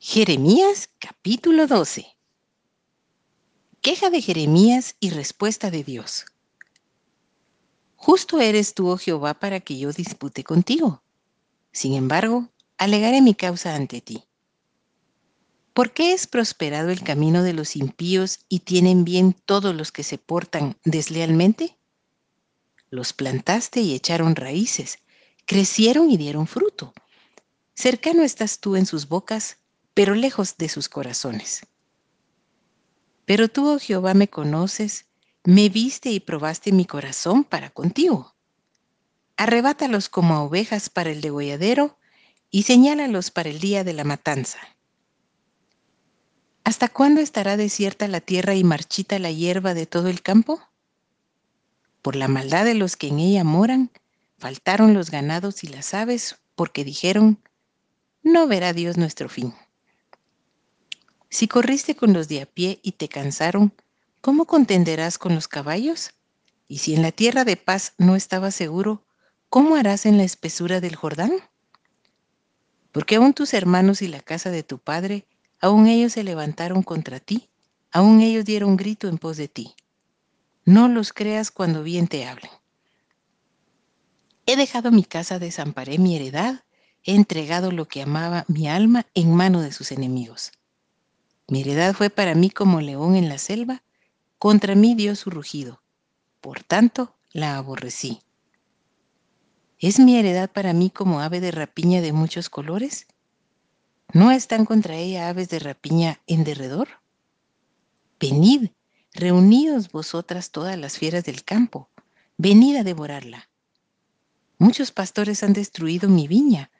Jeremías capítulo 12. Queja de Jeremías y respuesta de Dios. Justo eres tú, oh Jehová, para que yo dispute contigo. Sin embargo, alegaré mi causa ante ti. ¿Por qué es prosperado el camino de los impíos y tienen bien todos los que se portan deslealmente? Los plantaste y echaron raíces, crecieron y dieron fruto. Cercano estás tú en sus bocas, pero lejos de sus corazones. Pero tú, oh Jehová, me conoces, me viste y probaste mi corazón para contigo. Arrebátalos como a ovejas para el degolladero y señálalos para el día de la matanza. ¿Hasta cuándo estará desierta la tierra y marchita la hierba de todo el campo? Por la maldad de los que en ella moran, faltaron los ganados y las aves, porque dijeron, no verá Dios nuestro fin. Si corriste con los de a pie y te cansaron, ¿cómo contenderás con los caballos? Y si en la tierra de paz no estabas seguro, ¿cómo harás en la espesura del Jordán? Porque aún tus hermanos y la casa de tu padre, aún ellos se levantaron contra ti, aún ellos dieron grito en pos de ti. No los creas cuando bien te hablen. He dejado mi casa, desamparé mi heredad, he entregado lo que amaba mi alma en mano de sus enemigos. Mi heredad fue para mí como león en la selva, contra mí dio su rugido, por tanto la aborrecí. ¿Es mi heredad para mí como ave de rapiña de muchos colores? ¿No están contra ella aves de rapiña en derredor? Venid, reunidos vosotras todas las fieras del campo, venid a devorarla. Muchos pastores han destruido mi viña,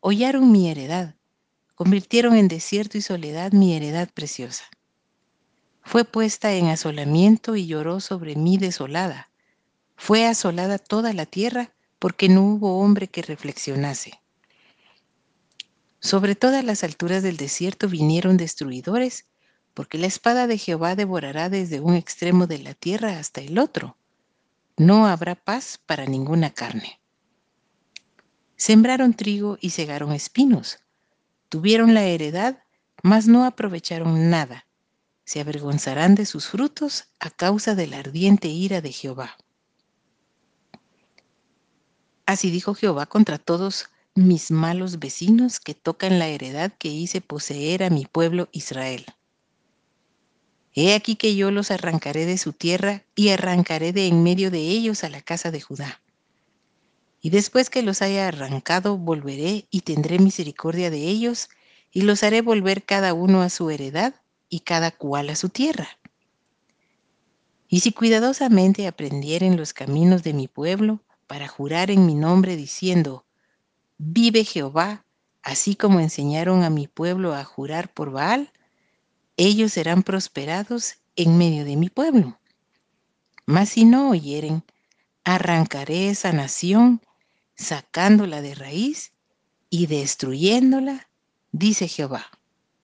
hollaron mi heredad, convirtieron en desierto y soledad mi heredad preciosa. Fue puesta en asolamiento y lloró sobre mí desolada. Fue asolada toda la tierra porque no hubo hombre que reflexionase. Sobre todas las alturas del desierto vinieron destruidores, porque la espada de Jehová devorará desde un extremo de la tierra hasta el otro. No habrá paz para ninguna carne. Sembraron trigo y cegaron espinos Tuvieron la heredad, mas no aprovecharon nada. Se avergonzarán de sus frutos a causa de la ardiente ira de Jehová. Así dijo Jehová contra todos mis malos vecinos que tocan la heredad que hice poseer a mi pueblo Israel. He aquí que yo los arrancaré de su tierra y arrancaré de en medio de ellos a la casa de Judá. Y después que los haya arrancado, volveré y tendré misericordia de ellos, y los haré volver cada uno a su heredad y cada cual a su tierra. Y si cuidadosamente aprendieren los caminos de mi pueblo, para jurar en mi nombre diciendo, vive Jehová, así como enseñaron a mi pueblo a jurar por Baal, ellos serán prosperados en medio de mi pueblo. Mas si no oyeren, arrancaré esa nación sacándola de raíz y destruyéndola, dice Jehová.